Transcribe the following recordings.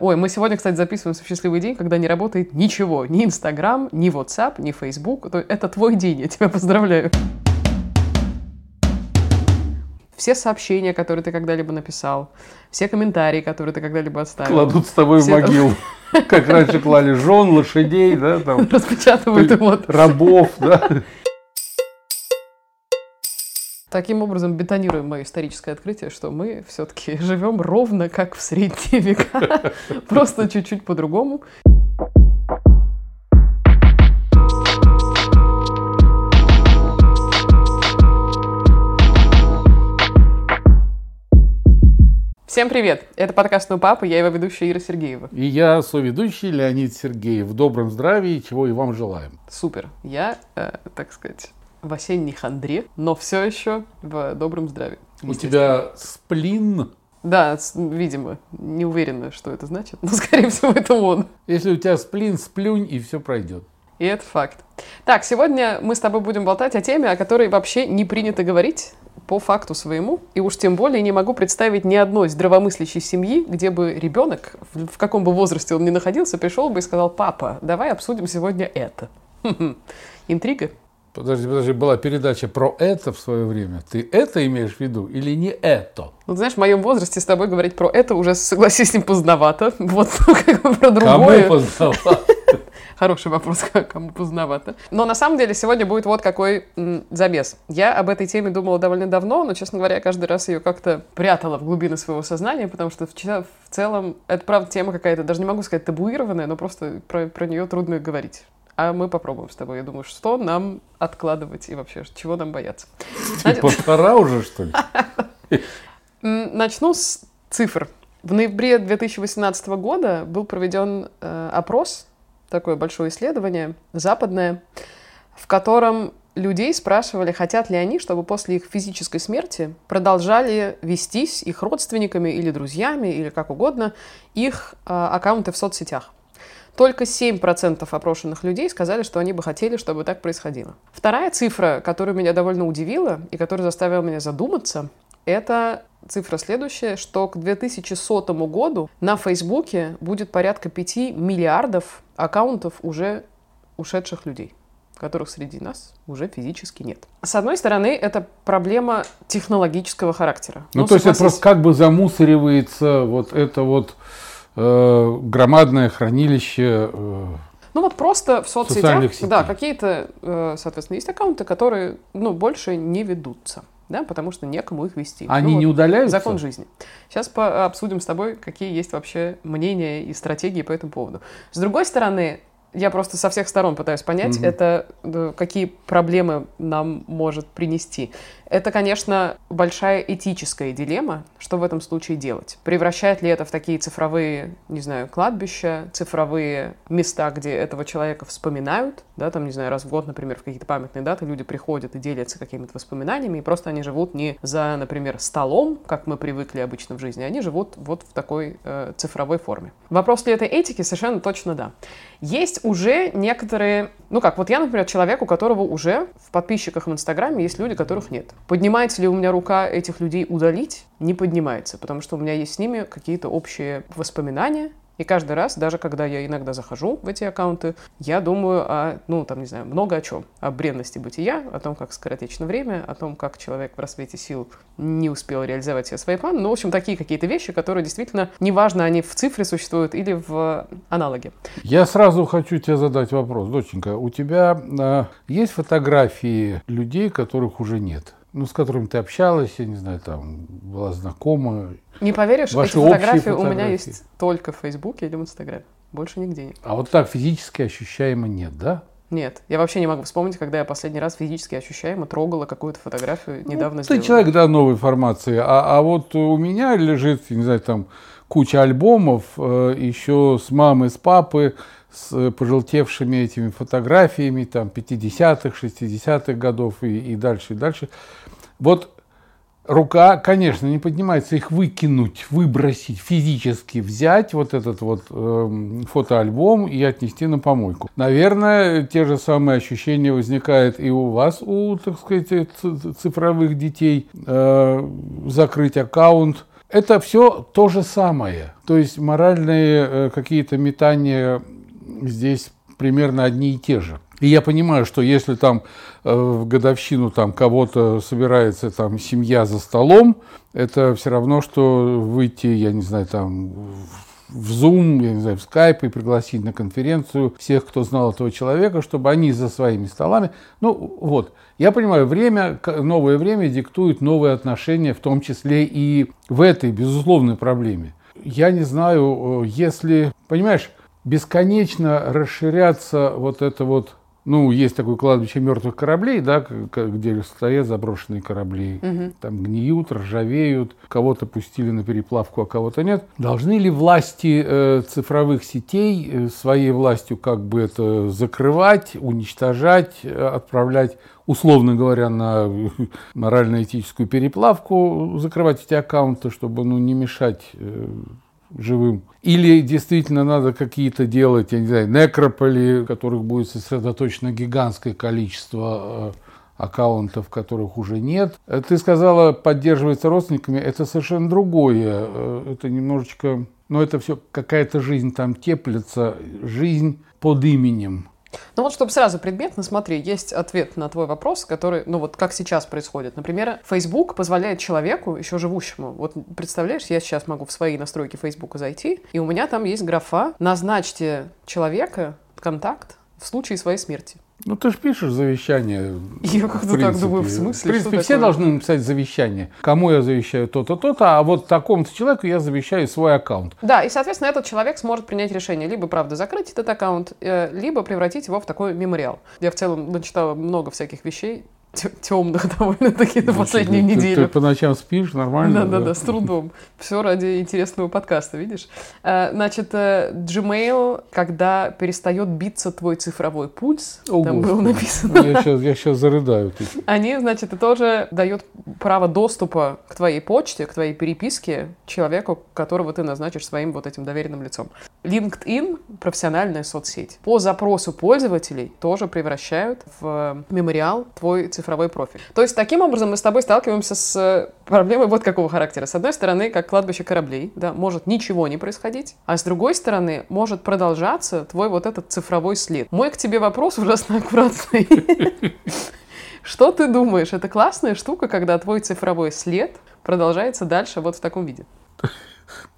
Ой, мы сегодня, кстати, записываемся в счастливый день, когда не работает ничего. Ни Инстаграм, ни WhatsApp, ни Facebook. Это твой день, я тебя поздравляю. Все сообщения, которые ты когда-либо написал, все комментарии, которые ты когда-либо оставил. Кладут с тобой все в могилу. Как раньше клали жен, лошадей, да, там. Распечатывают вот. Рабов, да. Таким образом, бетонируем мое историческое открытие, что мы все-таки живем ровно как в средние века, просто чуть-чуть по-другому. Всем привет! Это подкаст «Ну, папа», я его ведущая Ира Сергеева. И я соведущий Леонид Сергеев. В добром здравии, чего и вам желаем. Супер. Я, э, так сказать, в осенней хандре, но все еще в добром здравии. У тебя сплин? Да, видимо. Не уверена, что это значит, но, скорее всего, это он. Если у тебя сплин, сплюнь, и все пройдет. И это факт. Так, сегодня мы с тобой будем болтать о теме, о которой вообще не принято говорить по факту своему. И уж тем более не могу представить ни одной здравомыслящей семьи, где бы ребенок, в каком бы возрасте он ни находился, пришел бы и сказал, папа, давай обсудим сегодня это. Интрига. Подожди, подожди, была передача про это в свое время. Ты это имеешь в виду или не это? Ну, знаешь, в моем возрасте с тобой говорить про это уже, согласись, с ним поздновато. Вот как бы про другое. Кому поздновато? Хороший вопрос, кому поздновато. Но на самом деле сегодня будет вот какой м, забес. Я об этой теме думала довольно давно, но, честно говоря, я каждый раз ее как-то прятала в глубины своего сознания, потому что в, в целом это, правда, тема какая-то, даже не могу сказать табуированная, но просто про, про нее трудно говорить а мы попробуем с тобой. Я думаю, что нам откладывать и вообще, чего нам бояться. Типа пора уже, что ли? Начну с цифр. В ноябре 2018 года был проведен э, опрос, такое большое исследование, западное, в котором людей спрашивали, хотят ли они, чтобы после их физической смерти продолжали вестись их родственниками или друзьями, или как угодно, их э, аккаунты в соцсетях. Только 7% опрошенных людей сказали, что они бы хотели, чтобы так происходило. Вторая цифра, которая меня довольно удивила и которая заставила меня задуматься, это цифра следующая, что к 2100 году на Фейсбуке будет порядка 5 миллиардов аккаунтов уже ушедших людей которых среди нас уже физически нет. С одной стороны, это проблема технологического характера. Ну, ну то есть это просто как бы замусоривается вот это вот громадное хранилище э, ну вот просто в соцсетях, да, какие-то, э, соответственно, есть аккаунты, которые, ну, больше не ведутся, да, потому что некому их вести. Они ну, не вот, удаляются? Закон жизни. Сейчас обсудим с тобой, какие есть вообще мнения и стратегии по этому поводу. С другой стороны, я просто со всех сторон пытаюсь понять, угу. это какие проблемы нам может принести. Это, конечно, большая этическая дилемма, что в этом случае делать. Превращает ли это в такие цифровые, не знаю, кладбища, цифровые места, где этого человека вспоминают, да, там, не знаю, раз в год, например, в какие-то памятные даты люди приходят и делятся какими-то воспоминаниями, и просто они живут не за, например, столом, как мы привыкли обычно в жизни, они живут вот в такой э, цифровой форме. Вопрос ли этой этики? Совершенно точно да. Есть уже некоторые, ну как, вот я, например, человек, у которого уже в подписчиках в Инстаграме есть люди, которых нет. Поднимается ли у меня рука этих людей удалить? Не поднимается, потому что у меня есть с ними какие-то общие воспоминания, и каждый раз, даже когда я иногда захожу в эти аккаунты, я думаю о, ну, там, не знаю, много о чем. О бренности бытия, о том, как скоротечно время, о том, как человек в рассвете сил не успел реализовать все свои планы. Ну, в общем, такие какие-то вещи, которые действительно, неважно, они в цифре существуют или в аналоге. Я сразу хочу тебе задать вопрос. Доченька, у тебя э, есть фотографии людей, которых уже нет? Ну, с которыми ты общалась, я не знаю, там, была знакома. Не поверишь, Ваши эти фотографии, фотографии у меня есть только в Фейсбуке или в Инстаграме. Больше нигде нет. А вот так физически ощущаемо нет, да? Нет, я вообще не могу вспомнить, когда я последний раз физически ощущаемо трогала какую-то фотографию ну, недавно ну, Ты человек, да, новой информации. А, а вот у меня лежит, не знаю, там куча альбомов, э, еще с мамы, с папы, с пожелтевшими этими фотографиями там 50-х, 60-х годов и, и дальше, и дальше. Вот рука, конечно, не поднимается их выкинуть, выбросить, физически взять вот этот вот э, фотоальбом и отнести на помойку. Наверное, те же самые ощущения возникают и у вас, у, так сказать, цифровых детей. Э, закрыть аккаунт, Это все то же самое. То есть моральные э, какие-то метания здесь примерно одни и те же. И я понимаю, что если там э, в годовщину там кого-то собирается там семья за столом, это все равно, что выйти, я не знаю, там в Zoom, я не знаю, в Skype и пригласить на конференцию всех, кто знал этого человека, чтобы они за своими столами. Ну вот, я понимаю, время, новое время диктует новые отношения, в том числе и в этой безусловной проблеме. Я не знаю, э, если, понимаешь, бесконечно расширяться вот это вот ну, есть такое кладбище мертвых кораблей, да, где стоят заброшенные корабли. Угу. Там гниют, ржавеют, кого-то пустили на переплавку, а кого-то нет. Должны ли власти э, цифровых сетей э, своей властью как бы это закрывать, уничтожать, э, отправлять условно говоря, на морально-этическую переплавку, закрывать эти аккаунты, чтобы ну, не мешать э, живым. Или действительно надо какие-то делать, я не знаю, некрополи, в которых будет сосредоточено гигантское количество э, аккаунтов, которых уже нет. Э, ты сказала, поддерживается родственниками, это совершенно другое. Э, это немножечко, но это все какая-то жизнь там теплится, жизнь под именем. Ну вот, чтобы сразу предметно, смотри, есть ответ на твой вопрос, который, ну вот как сейчас происходит. Например, Facebook позволяет человеку, еще живущему, вот представляешь, я сейчас могу в свои настройки Facebook зайти, и у меня там есть графа «Назначьте человека, контакт в случае своей смерти». Ну, ты же пишешь завещание. Я как-то так думаю, в смысле? В принципе, все такое? должны написать завещание. Кому я завещаю то-то, то-то, а вот такому-то человеку я завещаю свой аккаунт. Да, и, соответственно, этот человек сможет принять решение либо, правда, закрыть этот аккаунт, э, либо превратить его в такой мемориал. Я в целом начитала много всяких вещей, темных довольно-таки на последнюю ты, неделю. Ты, ты по ночам спишь нормально? Да, да, да, с трудом. Все ради интересного подкаста, видишь? А, значит, э, Gmail, когда перестает биться твой цифровой пульс, О, там было написано. Я сейчас, я сейчас зарыдаю. Они, значит, тоже дает право доступа к твоей почте, к твоей переписке человеку, которого ты назначишь своим вот этим доверенным лицом. LinkedIn — профессиональная соцсеть. По запросу пользователей тоже превращают в мемориал твой цифровой профиль. То есть, таким образом мы с тобой сталкиваемся с э, проблемой вот какого характера. С одной стороны, как кладбище кораблей, да, может ничего не происходить, а с другой стороны, может продолжаться твой вот этот цифровой след. Мой к тебе вопрос ужасно аккуратный. Что ты думаешь? Это классная штука, когда твой цифровой след продолжается дальше вот в таком виде?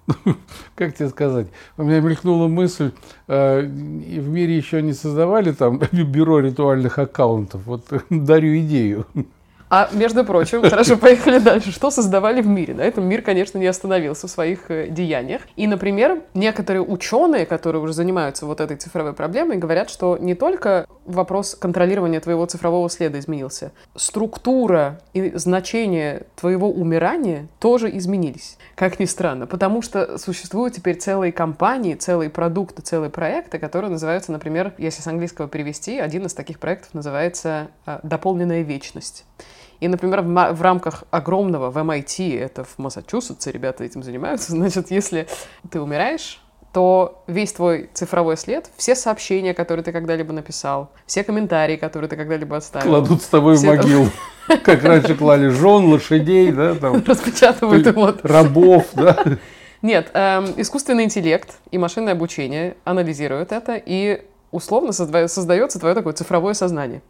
как тебе сказать, у меня мелькнула мысль, э, в мире еще не создавали там бюро ритуальных аккаунтов. Вот дарю идею. А между прочим, хорошо, поехали дальше. Что создавали в мире? На этом мир, конечно, не остановился в своих э, деяниях. И, например, некоторые ученые, которые уже занимаются вот этой цифровой проблемой, говорят, что не только вопрос контролирования твоего цифрового следа изменился, структура и значение твоего умирания тоже изменились. Как ни странно, потому что существуют теперь целые компании, целые продукты, целые проекты, которые называются, например, если с английского перевести, один из таких проектов называется э, «Дополненная вечность». И, например, в, в рамках огромного в MIT, это в Массачусетсе, ребята этим занимаются, значит, если ты умираешь, то весь твой цифровой след, все сообщения, которые ты когда-либо написал, все комментарии, которые ты когда-либо оставил. Кладут с тобой все в могилу. Как раньше клали жен, лошадей, да, там. Распечатывают его. Рабов, да. Нет, эм, искусственный интеллект и машинное обучение анализируют это и условно создается твое такое цифровое сознание.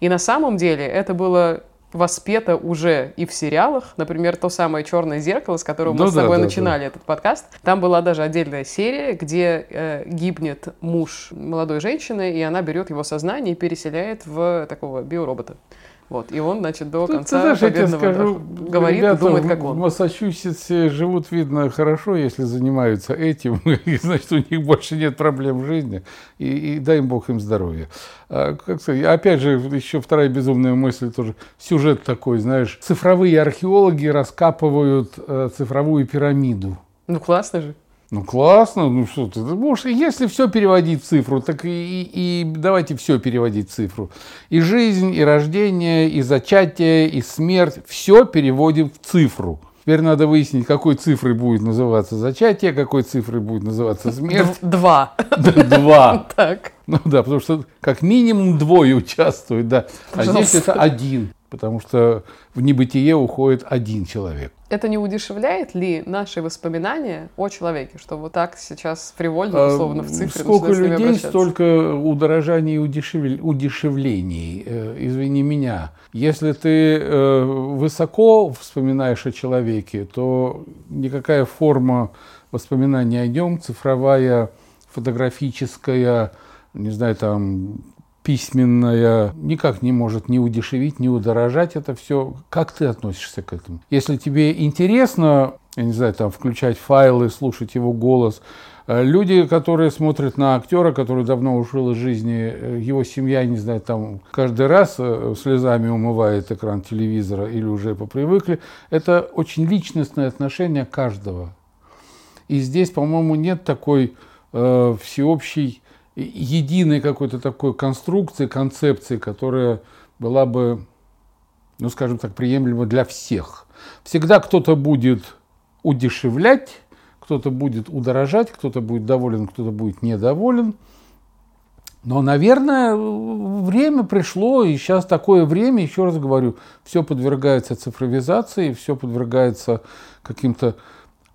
И на самом деле это было воспето уже и в сериалах. Например, то самое «Черное зеркало», с которого ну, мы да, с тобой да, начинали да. этот подкаст. Там была даже отдельная серия, где э, гибнет муж молодой женщины, и она берет его сознание и переселяет в такого биоробота. Вот, и он, значит, до конца ты знаешь, победного я скажу, говорит ребята, думает, как он. В Массачусетсе живут, видно, хорошо, если занимаются этим, и, значит, у них больше нет проблем в жизни, и, и дай им Бог им здоровья. А, как сказать, опять же, еще вторая безумная мысль тоже, сюжет такой, знаешь, цифровые археологи раскапывают э, цифровую пирамиду. Ну, классно же. Ну классно, ну что ты, можешь, если все переводить в цифру, так и, и, и давайте все переводить в цифру. И жизнь, и рождение, и зачатие, и смерть, все переводим в цифру. Теперь надо выяснить, какой цифрой будет называться зачатие, какой цифрой будет называться смерть. Два. Два. Так. Ну да, потому что как минимум двое участвуют, да. А здесь это один. Потому что в небытие уходит один человек. Это не удешевляет ли наши воспоминания о человеке, что вот так сейчас привольно, условно, в цифре Сколько людей, столько удорожаний и удешев... удешевлений. Э, извини меня. Если ты э, высоко вспоминаешь о человеке, то никакая форма воспоминания о нем, цифровая, фотографическая, не знаю, там, письменная никак не может ни удешевить, ни удорожать это все. Как ты относишься к этому? Если тебе интересно, я не знаю, там включать файлы, слушать его голос, э, Люди, которые смотрят на актера, который давно ушел из жизни, э, его семья, не знаю, там каждый раз э, слезами умывает экран телевизора или уже попривыкли, это очень личностное отношение каждого. И здесь, по-моему, нет такой э, всеобщей единой какой-то такой конструкции, концепции, которая была бы, ну, скажем так, приемлема для всех. Всегда кто-то будет удешевлять, кто-то будет удорожать, кто-то будет доволен, кто-то будет недоволен. Но, наверное, время пришло, и сейчас такое время, еще раз говорю, все подвергается цифровизации, все подвергается каким-то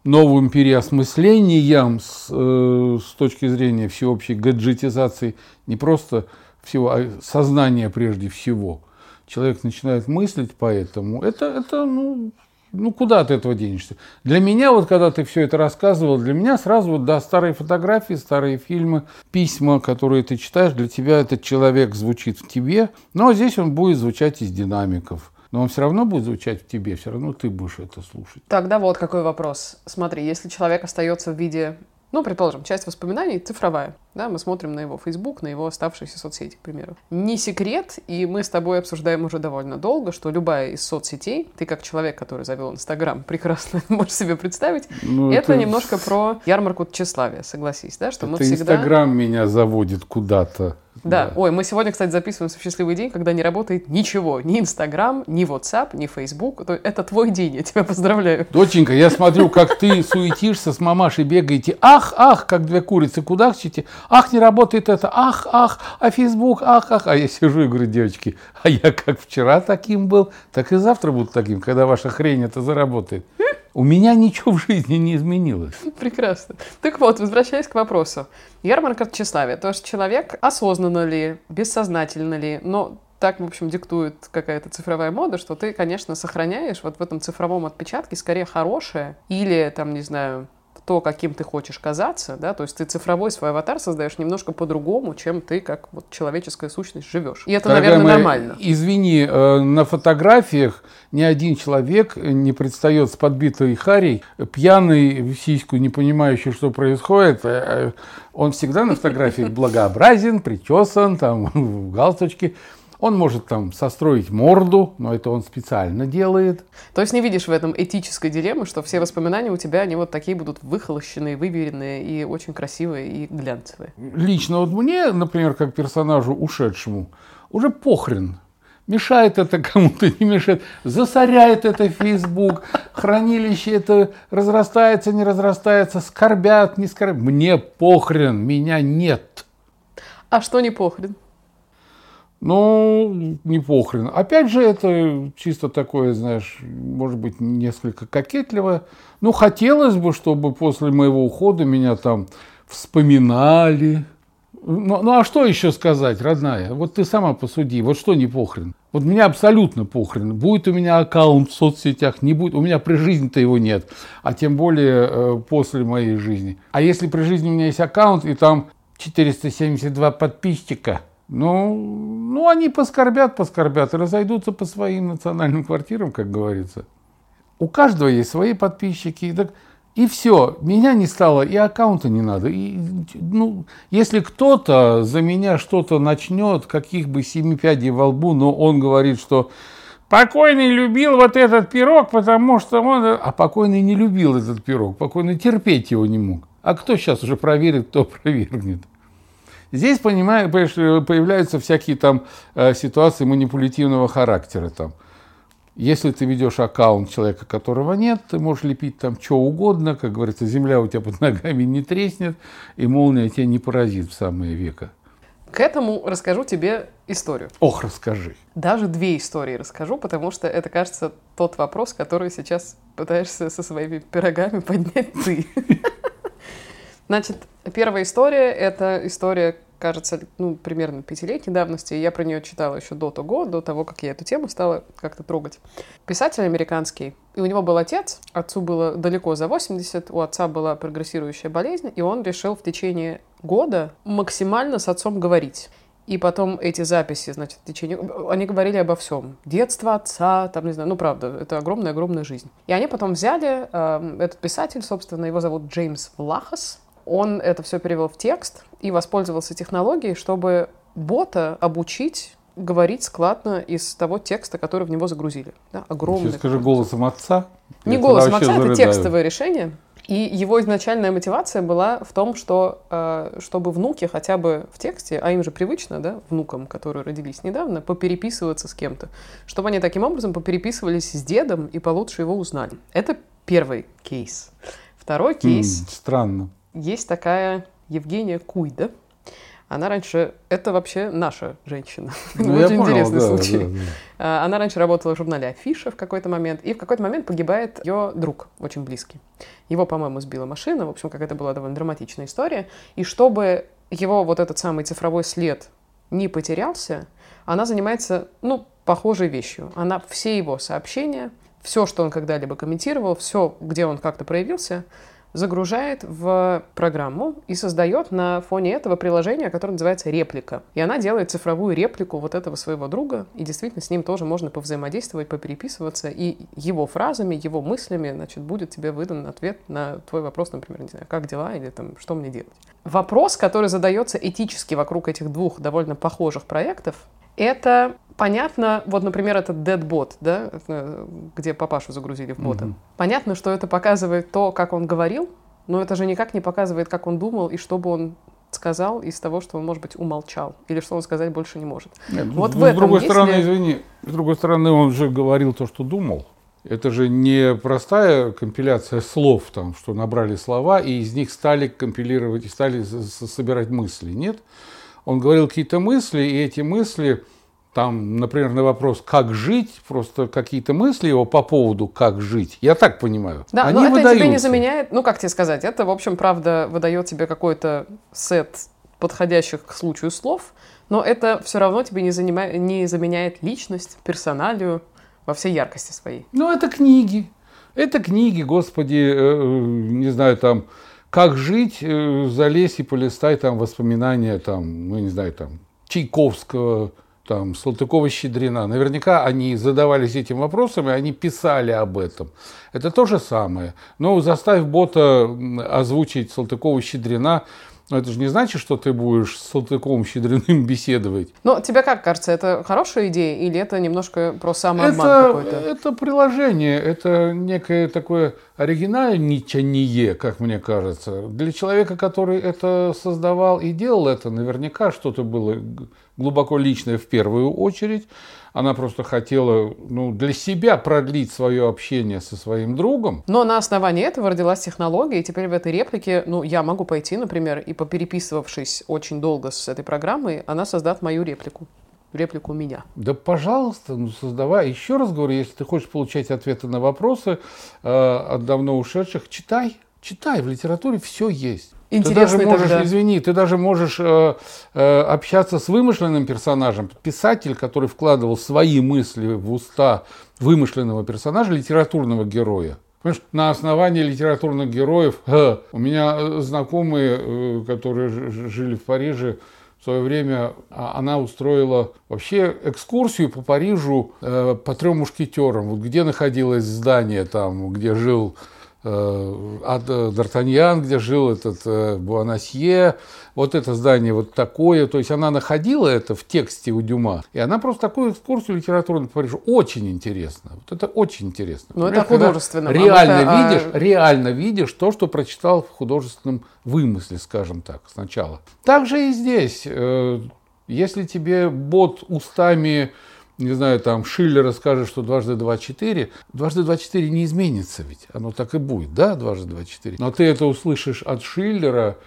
новым переосмыслениям с, э, с точки зрения всеобщей гаджетизации не просто всего, а сознания прежде всего. Человек начинает мыслить поэтому. Это, это ну, ну, куда от этого денешься? Для меня, вот когда ты все это рассказывал, для меня сразу вот, да, старые фотографии, старые фильмы, письма, которые ты читаешь, для тебя этот человек звучит в тебе, но здесь он будет звучать из динамиков но он все равно будет звучать в тебе, все равно ты будешь это слушать. Тогда вот какой вопрос. Смотри, если человек остается в виде ну, предположим, часть воспоминаний цифровая. Да, мы смотрим на его Facebook, на его оставшиеся соцсети, к примеру. Не секрет, и мы с тобой обсуждаем уже довольно долго, что любая из соцсетей, ты как человек, который завел Инстаграм, прекрасно можешь себе представить, ну, это, это немножко про ярмарку тщеславия, согласись, да, что это мы всегда... Инстаграм меня заводит куда-то. Да. да. Ой, мы сегодня, кстати, записываемся в счастливый день, когда не работает ничего. Ни Инстаграм, ни WhatsApp, ни Facebook. Это твой день, я тебя поздравляю. Доченька, я смотрю, как ты суетишься с мамашей, бегаете. Ах, ах, как две курицы, куда кудахчите. Ах, не работает это. Ах, ах, а Facebook, ах, ах. А я сижу и говорю, девочки, а я как вчера таким был, так и завтра буду таким, когда ваша хрень это заработает. У меня ничего в жизни не изменилось. Прекрасно. Так вот, возвращаясь к вопросу. Ярмарка тщеславия. То есть человек осознанно ли, бессознательно ли, но так, в общем, диктует какая-то цифровая мода, что ты, конечно, сохраняешь вот в этом цифровом отпечатке скорее хорошее или, там, не знаю, то, каким ты хочешь казаться, да, то есть ты цифровой свой аватар создаешь немножко по-другому, чем ты как вот человеческая сущность живешь. И это, Дорогая наверное, моя, нормально. Извини, э, на фотографиях ни один человек не предстает с подбитой харей, пьяный, в сиську, не понимающий, что происходит. Э, он всегда на фотографиях благообразен, причесан, там, в галстучке. Он может там состроить морду, но это он специально делает. То есть не видишь в этом этической дилеммы, что все воспоминания у тебя, они вот такие будут выхолощенные, выверенные и очень красивые и глянцевые? Лично вот мне, например, как персонажу ушедшему, уже похрен, Мешает это кому-то, не мешает. Засоряет это Facebook, хранилище это разрастается, не разрастается, скорбят, не скорбят. Мне похрен, меня нет. А что не похрен? Ну, не похрен. Опять же, это чисто такое, знаешь, может быть, несколько кокетливое. Ну, хотелось бы, чтобы после моего ухода меня там вспоминали. Ну, ну а что еще сказать, родная? Вот ты сама посуди, вот что не похрен? Вот меня абсолютно похрен. Будет у меня аккаунт в соцсетях, не будет. У меня при жизни-то его нет. А тем более э, после моей жизни. А если при жизни у меня есть аккаунт, и там 472 подписчика – ну, ну, они поскорбят, поскорбят и разойдутся по своим национальным квартирам, как говорится. У каждого есть свои подписчики. Так, и все, меня не стало, и аккаунта не надо. И, ну, если кто-то за меня что-то начнет, каких бы семи пядей во лбу, но он говорит, что покойный любил вот этот пирог, потому что он... А покойный не любил этот пирог, покойный терпеть его не мог. А кто сейчас уже проверит, кто опровергнет? Здесь, понимаешь, появляются всякие там э, ситуации манипулятивного характера. Там. Если ты ведешь аккаунт человека, которого нет, ты можешь лепить там что угодно, как говорится, земля у тебя под ногами не треснет, и молния тебя не поразит в самое веко. К этому расскажу тебе историю. Ох, расскажи. Даже две истории расскажу, потому что это, кажется, тот вопрос, который сейчас пытаешься со своими пирогами поднять ты. Значит, первая история — это история, кажется, ну, примерно пятилетней давности. Я про нее читала еще до того, до того, как я эту тему стала как-то трогать. Писатель американский, и у него был отец, отцу было далеко за 80, у отца была прогрессирующая болезнь, и он решил в течение года максимально с отцом говорить. И потом эти записи, значит, в течение... Они говорили обо всем. Детство отца, там, не знаю, ну, правда, это огромная-огромная жизнь. И они потом взяли, э, этот писатель, собственно, его зовут Джеймс Влахас, он это все перевел в текст и воспользовался технологией, чтобы бота обучить говорить складно из того текста, который в него загрузили. Да, огромный. Сейчас скажи голосом отца. Не голосом отца, зарыдаю. это текстовое решение. И его изначальная мотивация была в том, что э, чтобы внуки хотя бы в тексте, а им же привычно, да, внукам, которые родились недавно, попереписываться с кем-то, чтобы они таким образом попереписывались с дедом и получше его узнали. Это первый кейс. Второй кейс. Mm, странно. Есть такая Евгения Куйда. Она раньше, это вообще наша женщина. Ну, Очень понял, интересный да, случай. Да, да. Она раньше работала в журнале Афиша в какой-то момент, и в какой-то момент погибает ее друг, очень близкий. Его, по-моему, сбила машина, в общем, какая-то была довольно драматичная история. И чтобы его вот этот самый цифровой след не потерялся, она занимается, ну, похожей вещью. Она все его сообщения, все, что он когда-либо комментировал, все, где он как-то проявился, загружает в программу и создает на фоне этого приложение, которое называется реплика. И она делает цифровую реплику вот этого своего друга, и действительно с ним тоже можно повзаимодействовать, попереписываться, и его фразами, его мыслями, значит, будет тебе выдан ответ на твой вопрос, например, не знаю, как дела или там, что мне делать. Вопрос, который задается этически вокруг этих двух довольно похожих проектов, это понятно, вот, например, этот Deadbot, да, где папашу загрузили в бота. Mm-hmm. Понятно, что это показывает то, как он говорил, но это же никак не показывает, как он думал и что бы он сказал из того, что он, может быть, умолчал, или что он сказать больше не может. Нет, вот ну, в этом, с другой если... стороны, извини, с другой стороны, он же говорил то, что думал. Это же не простая компиляция слов, там, что набрали слова, и из них стали компилировать, и стали собирать мысли. Нет, он говорил какие-то мысли, и эти мысли, там, например, на вопрос «как жить», просто какие-то мысли его по поводу «как жить», я так понимаю, Да, они но это выдаются. тебе не заменяет, ну, как тебе сказать, это, в общем, правда, выдает тебе какой-то сет подходящих к случаю слов, но это все равно тебе не, занимает, не заменяет личность, персоналию во всей яркости своей. Ну, это книги. Это книги, господи, э, э не знаю, там, как жить, э, залезь и полистай там воспоминания, там, ну, не знаю, там, Чайковского, там, Салтыкова-Щедрина. Наверняка они задавались этим вопросом, и они писали об этом. Это то же самое. Но заставь бота озвучить Салтыкова-Щедрина, но это же не значит, что ты будешь с Салтыковым Щедриным беседовать. Но тебе как кажется, это хорошая идея или это немножко про самообман это, какой-то? Это приложение, это некое такое оригинальничание, как мне кажется. Для человека, который это создавал и делал это, наверняка что-то было глубоко личное в первую очередь. Она просто хотела ну, для себя продлить свое общение со своим другом. Но на основании этого родилась технология, и теперь в этой реплике, ну, я могу пойти, например, и попереписывавшись очень долго с этой программой, она создаст мою реплику реплику меня. Да, пожалуйста, ну создавай. Еще раз говорю, если ты хочешь получать ответы на вопросы э, от давно ушедших, читай, читай. В литературе все есть. Интересный ты даже можешь, тогда. извини, ты даже можешь э, э, общаться с вымышленным персонажем. Писатель, который вкладывал свои мысли в уста вымышленного персонажа, литературного героя. Понимаешь, на основании литературных героев э, у меня э, знакомые, э, которые жили в Париже, в свое время а, она устроила вообще экскурсию по Парижу э, по трем мушкетерам. Вот где находилось здание там, где жил Э, Д'Артаньян, где жил этот э, Буанасье, вот это здание вот такое. То есть она находила это в тексте у Дюма. И она просто такую экскурсию литературную по Парижу. Очень интересно. Вот это очень интересно. Ну, это художественно. Реально это, видишь, а... реально видишь то, что прочитал в художественном вымысле, скажем так, сначала. Так же и здесь. Если тебе бот устами не знаю, там Шиллер скажет, что дважды два четыре, дважды два четыре не изменится ведь, оно так и будет, да, дважды два четыре. Но ты это услышишь от Шиллера,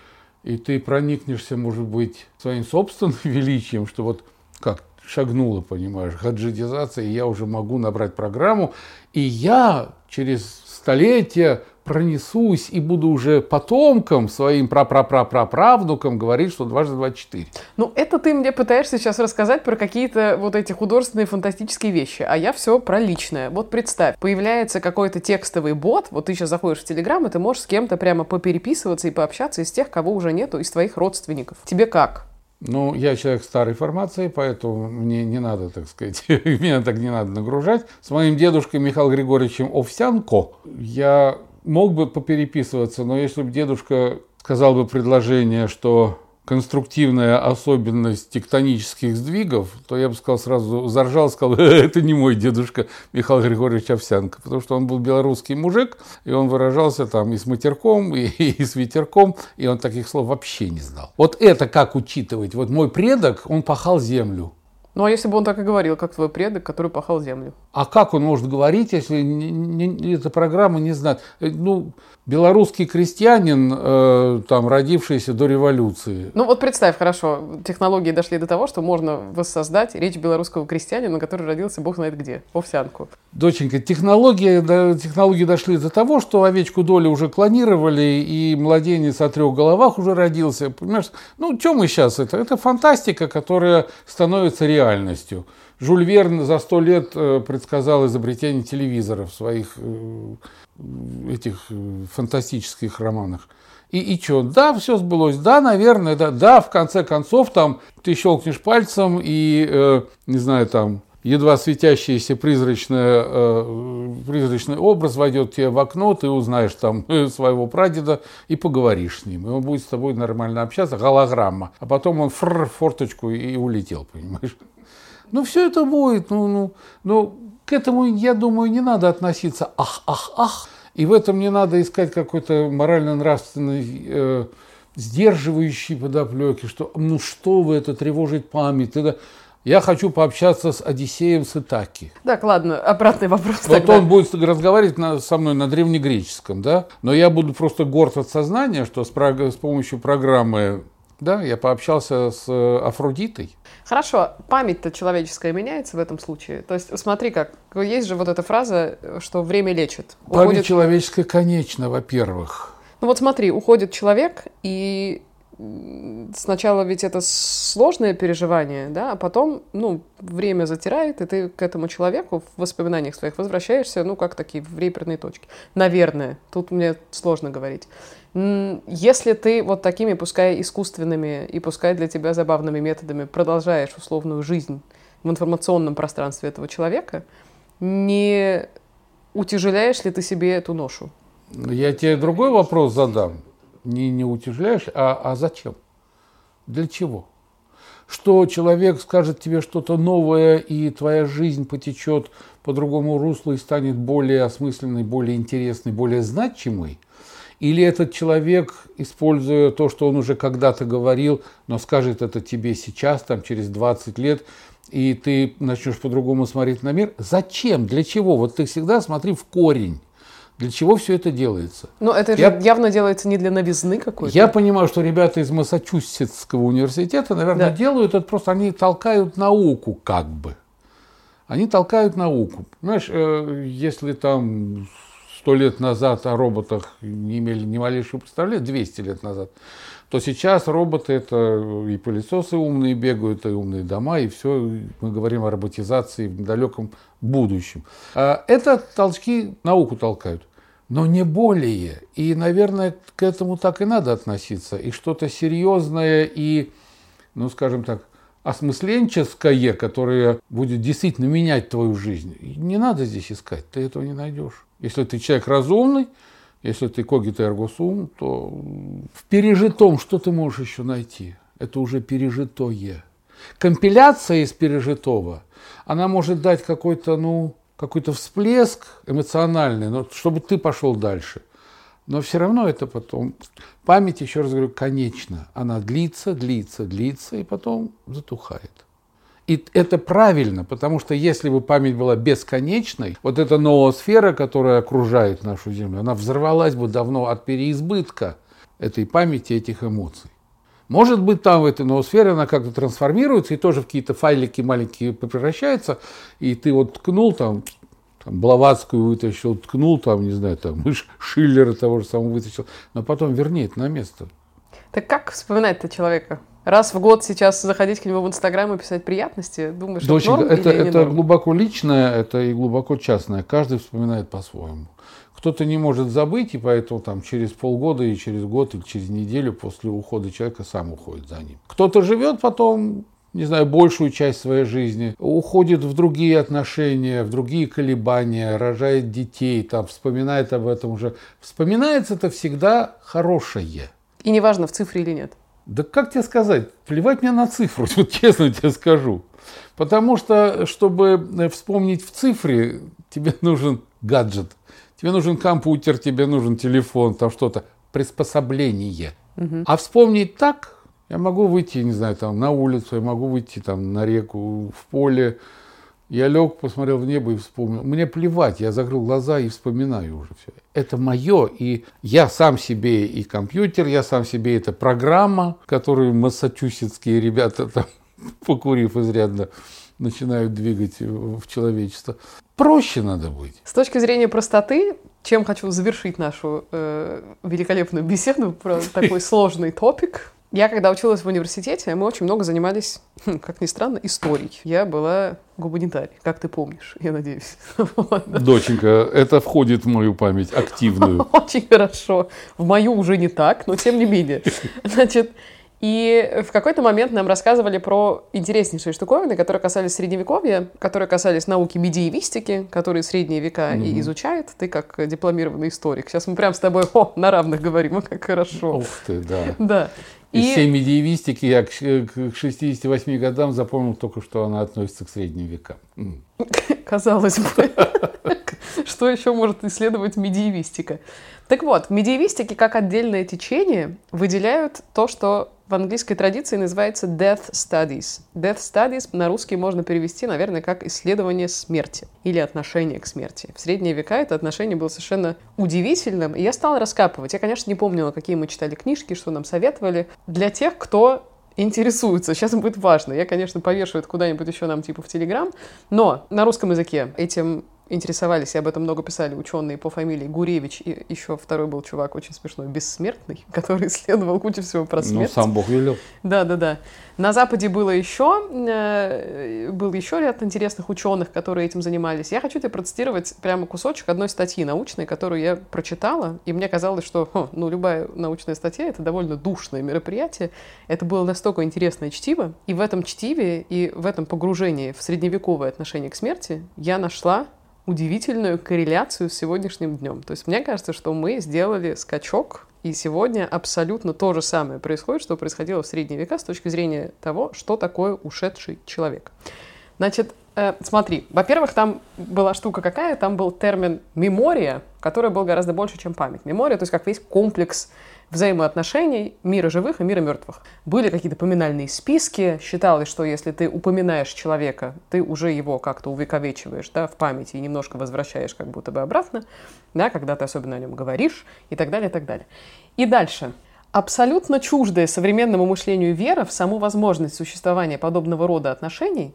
и ты проникнешься, может быть, своим собственным величием, что вот как шагнула, понимаешь, хаджидизация, и я уже могу набрать программу, и я через столетия пронесусь и буду уже потомкам своим прапраправнукам говорить, что дважды два четыре. Ну, это ты мне пытаешься сейчас рассказать про какие-то вот эти художественные фантастические вещи, а я все про личное. Вот представь, появляется какой-то текстовый бот, вот ты сейчас заходишь в Телеграм, и ты можешь с кем-то прямо попереписываться и пообщаться из тех, кого уже нету, из твоих родственников. Тебе как? Ну, я человек старой формации, поэтому мне не надо, так сказать, меня так не надо нагружать. С моим дедушкой Михаилом Григорьевичем Овсянко я мог бы попереписываться, но если бы дедушка сказал бы предложение, что конструктивная особенность тектонических сдвигов, то я бы сказал сразу, заржал, сказал, «Э, это не мой дедушка Михаил Григорьевич Овсянко, потому что он был белорусский мужик, и он выражался там и с матерком, и, и с ветерком, и он таких слов вообще не знал. Вот это как учитывать? Вот мой предок, он пахал землю. Ну, а если бы он так и говорил, как твой предок, который пахал землю? А как он может говорить, если не, не, эта программа не знает? Э, ну, белорусский крестьянин, э, там, родившийся до революции. Ну, вот представь, хорошо, технологии дошли до того, что можно воссоздать речь белорусского крестьянина, который родился бог знает где, овсянку. Доченька, технологии, технологии дошли до того, что овечку доли уже клонировали, и младенец о трех головах уже родился. Понимаешь? Ну, что мы сейчас? Это, это фантастика, которая становится реальностью. Жюль Верн за сто лет э, предсказал изобретение телевизора в своих э, этих э, фантастических романах. И, и что? Да, все сбылось. Да, наверное, да. Да, в конце концов, там ты щелкнешь пальцем и, э, не знаю, там едва светящийся призрачный, э, призрачный образ войдет тебе в окно, ты узнаешь там своего прадеда и поговоришь с ним. И он будет с тобой нормально общаться, голограмма. А потом он фр форточку и улетел, понимаешь? Ну, все это будет, ну, ну, ну, к этому, я думаю, не надо относиться ах, ах, ах. И в этом не надо искать какой-то морально-нравственный э, сдерживающий подоплеки, что ну что вы, это тревожит память. Это... Я хочу пообщаться с Одиссеем с Итаки. Так, ладно, обратный вопрос. Вот тогда. он будет разговаривать на, со мной на древнегреческом, да, но я буду просто горд от сознания, что с, с помощью программы да, я пообщался с э, Афродитой. Хорошо, память-то человеческая меняется в этом случае. То есть, смотри как, есть же вот эта фраза, что время лечит. Память уходит... человеческая конечна, во-первых. Ну вот смотри, уходит человек, и сначала ведь это сложное переживание, да, а потом, ну, время затирает, и ты к этому человеку в воспоминаниях своих возвращаешься, ну, как такие в реперные точки. Наверное, тут мне сложно говорить. Если ты вот такими, пускай искусственными и пускай для тебя забавными методами продолжаешь условную жизнь в информационном пространстве этого человека, не утяжеляешь ли ты себе эту ношу? Я тебе другой вопрос задам. Не, не утяжеляешь, а, а зачем? Для чего? Что человек скажет тебе что-то новое, и твоя жизнь потечет по другому руслу и станет более осмысленной, более интересной, более значимой? Или этот человек, используя то, что он уже когда-то говорил, но скажет это тебе сейчас, там, через 20 лет, и ты начнешь по-другому смотреть на мир. Зачем? Для чего? Вот ты всегда смотри в корень. Для чего все это делается? Но это же я, явно делается не для новизны какой-то. Я понимаю, что ребята из Массачусетского университета, наверное, да. делают это просто, они толкают науку как бы. Они толкают науку. Понимаешь, э, если там сто лет назад о роботах не имели ни малейшего представления, 200 лет назад, то сейчас роботы это и пылесосы умные бегают, и умные дома, и все, мы говорим о роботизации в недалеком будущем. А это толчки науку толкают. Но не более. И, наверное, к этому так и надо относиться. И что-то серьезное и, ну, скажем так, осмысленческое, которое будет действительно менять твою жизнь, не надо здесь искать, ты этого не найдешь. Если ты человек разумный, если ты когит эрго сум, то в пережитом что ты можешь еще найти? Это уже пережитое. Компиляция из пережитого, она может дать какой-то, ну, какой-то всплеск эмоциональный, но чтобы ты пошел дальше. Но все равно это потом... Память, еще раз говорю, конечна. Она длится, длится, длится и потом затухает. И это правильно, потому что если бы память была бесконечной, вот эта ноосфера, которая окружает нашу Землю, она взорвалась бы давно от переизбытка этой памяти, этих эмоций. Может быть, там в этой ноосфере она как-то трансформируется и тоже в какие-то файлики маленькие превращается, и ты вот ткнул там, там Блаватскую вытащил, ткнул там, не знаю, там Шиллера того же самого вытащил, но потом верни это на место. Так как вспоминать-то человека? Раз в год сейчас заходить к нему в Инстаграм и писать приятности, думаешь, Доченька, это норм это, или не это норм? глубоко личное, это и глубоко частное. Каждый вспоминает по-своему. Кто-то не может забыть, и поэтому там через полгода и через год или через неделю после ухода человека сам уходит за ним. Кто-то живет потом, не знаю, большую часть своей жизни, уходит в другие отношения, в другие колебания, рожает детей, там вспоминает об этом уже. Вспоминается это всегда хорошее. И неважно, в цифре или нет. Да как тебе сказать? Плевать мне на цифру, вот честно тебе скажу. Потому что, чтобы вспомнить в цифре, тебе нужен гаджет, тебе нужен компьютер, тебе нужен телефон, там что-то, приспособление. А вспомнить так, я могу выйти, не знаю, там на улицу, я могу выйти там на реку, в поле. Я лег, посмотрел в небо и вспомнил. Мне плевать, я закрыл глаза и вспоминаю уже все. Это мое, и я сам себе и компьютер, я сам себе это программа, которую массачусетские ребята там, покурив изрядно, начинают двигать в человечество. Проще надо быть. С точки зрения простоты, чем хочу завершить нашу э, великолепную беседу про такой сложный топик. Я, когда училась в университете, мы очень много занимались, как ни странно, историей. Я была гуманитарией, как ты помнишь, я надеюсь. Доченька, это входит в мою память активную. Очень хорошо. В мою уже не так, но тем не менее. Значит, и в какой-то момент нам рассказывали про интереснейшие штуковины, которые касались средневековья, которые касались науки медиевистики, которые средние века и Мгм. изучает. Ты как дипломированный историк. Сейчас мы прям с тобой о, на равных говорим, как хорошо. Ух ты, да. Да. Из И всей медиевистики я к ш- к 68 годам запомнил только, что она относится к средним векам. Казалось бы, что еще может исследовать медиевистика? Так вот, в медиевистике как отдельное течение выделяют то, что в английской традиции называется death studies. Death studies на русский можно перевести, наверное, как исследование смерти или отношение к смерти. В средние века это отношение было совершенно удивительным, и я стала раскапывать. Я, конечно, не помнила, какие мы читали книжки, что нам советовали. Для тех, кто интересуется. Сейчас будет важно. Я, конечно, повешу это куда-нибудь еще нам типа в Телеграм. Но на русском языке этим интересовались, и об этом много писали ученые по фамилии Гуревич, и еще второй был чувак очень смешной, Бессмертный, который исследовал кучу всего про Ну, смерть. сам Бог велел. Да, да, да. На Западе было еще, э, был еще ряд интересных ученых, которые этим занимались. Я хочу тебе процитировать прямо кусочек одной статьи научной, которую я прочитала, и мне казалось, что хм, ну, любая научная статья — это довольно душное мероприятие. Это было настолько интересное чтиво, и в этом чтиве, и в этом погружении в средневековое отношение к смерти я нашла удивительную корреляцию с сегодняшним днем. То есть мне кажется, что мы сделали скачок, и сегодня абсолютно то же самое происходит, что происходило в средние века с точки зрения того, что такое ушедший человек. Значит, э, смотри, во-первых, там была штука какая, там был термин «мемория», который был гораздо больше, чем память. Мемория, то есть как весь комплекс взаимоотношений мира живых и мира мертвых. Были какие-то поминальные списки, считалось, что если ты упоминаешь человека, ты уже его как-то увековечиваешь да, в памяти и немножко возвращаешь как будто бы обратно, да, когда ты особенно о нем говоришь и так далее, и так далее. И дальше. Абсолютно чуждая современному мышлению вера в саму возможность существования подобного рода отношений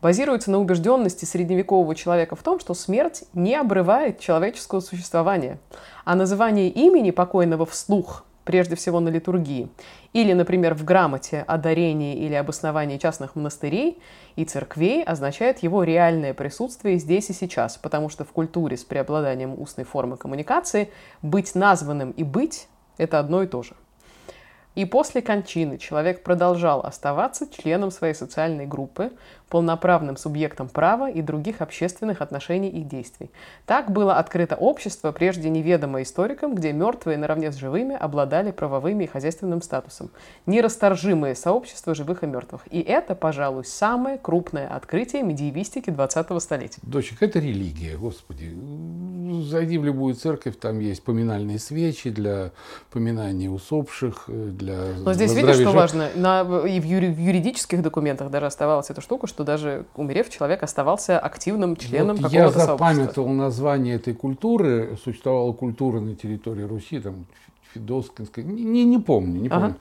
базируется на убежденности средневекового человека в том, что смерть не обрывает человеческого существования, а называние имени покойного вслух, прежде всего на литургии, или, например, в грамоте о дарении или обосновании частных монастырей и церквей означает его реальное присутствие здесь и сейчас, потому что в культуре с преобладанием устной формы коммуникации быть названным и быть – это одно и то же. И после кончины человек продолжал оставаться членом своей социальной группы, полноправным субъектом права и других общественных отношений и действий. Так было открыто общество, прежде неведомое историкам, где мертвые наравне с живыми обладали правовыми и хозяйственным статусом. Нерасторжимое сообщество живых и мертвых. И это, пожалуй, самое крупное открытие медиевистики 20-го столетия. Дочек, это религия, господи. Зайди в любую церковь, там есть поминальные свечи для поминания усопших, э, для Но здесь видишь, что важно? На, и в, юри- в юридических документах даже оставалась эта штука, что даже умерев, человек оставался активным членом Вот я какого-то сообщества. запамятовал название этой культуры. Существовала культура на территории Руси там, Федоскинская, не, не помню, не помню.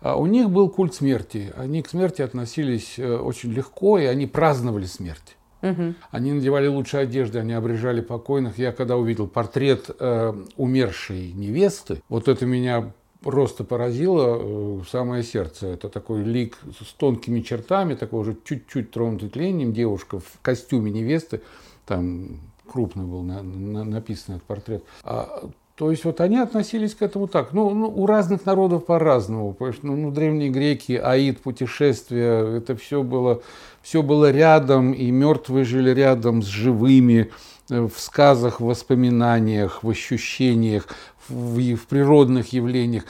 Ага. У них был культ смерти. Они к смерти относились э, очень легко, и они праздновали смерть. Угу. Они надевали лучшие одежды, они обрежали покойных. Я когда увидел портрет э, умершей невесты, вот это меня просто поразило э, самое сердце. Это такой лик с тонкими чертами, такой уже чуть-чуть тронутый тлением. Девушка в костюме невесты, там крупно был на, на, написан этот портрет. А, то есть вот они относились к этому так. Ну, ну у разных народов по-разному. Ну, ну, древние греки, Аид, путешествия, это все было, все было рядом, и мертвые жили рядом с живыми э, в сказах, в воспоминаниях, в ощущениях, в, в природных явлениях.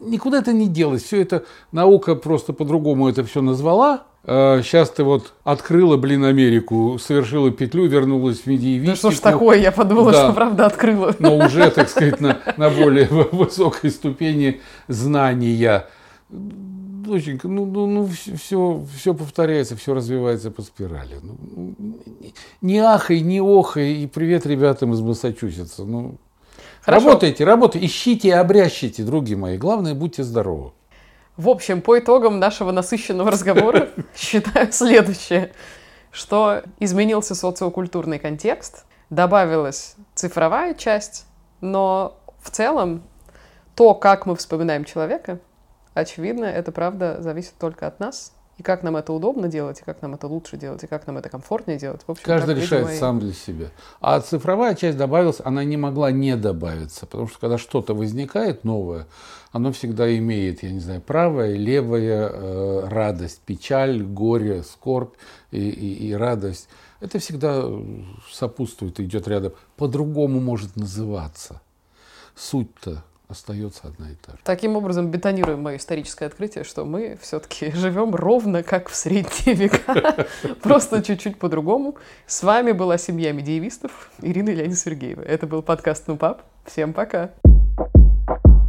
Никуда это не делось. Все это наука просто по-другому это все назвала. Сейчас ты вот открыла, блин, Америку, совершила петлю, вернулась в медиевистику. Да что ж такое, я подумала, да. что правда открыла. Но уже, так сказать, на, на более высокой ступени знания. Доченька, ну, ну, ну все, все повторяется, все развивается по спирали. Ну, не ахай, не охай, и привет ребятам из Массачусетса. Ну, Хорошо. Работайте, работайте, ищите и обрящите, други мои. Главное, будьте здоровы. В общем, по итогам нашего насыщенного разговора считаю следующее, что изменился социокультурный контекст, добавилась цифровая часть, но в целом то, как мы вспоминаем человека, очевидно, это правда зависит только от нас, и как нам это удобно делать, и как нам это лучше делать, и как нам это комфортнее делать. В общем, Каждый решает видимо, сам для себя. А цифровая часть добавилась, она не могла не добавиться, потому что когда что-то возникает новое, оно всегда имеет, я не знаю, правая, левая э, радость, печаль, горе, скорбь и, и, и радость. Это всегда сопутствует, идет рядом. По-другому может называться. Суть-то остается одна и та же. Таким образом, бетонируем мое историческое открытие, что мы все-таки живем ровно как в средние века, просто чуть-чуть по-другому. С вами была семья медиевистов Ирина и Леонид Сергеева. Это был подкаст «Ну, пап». Всем пока! thank you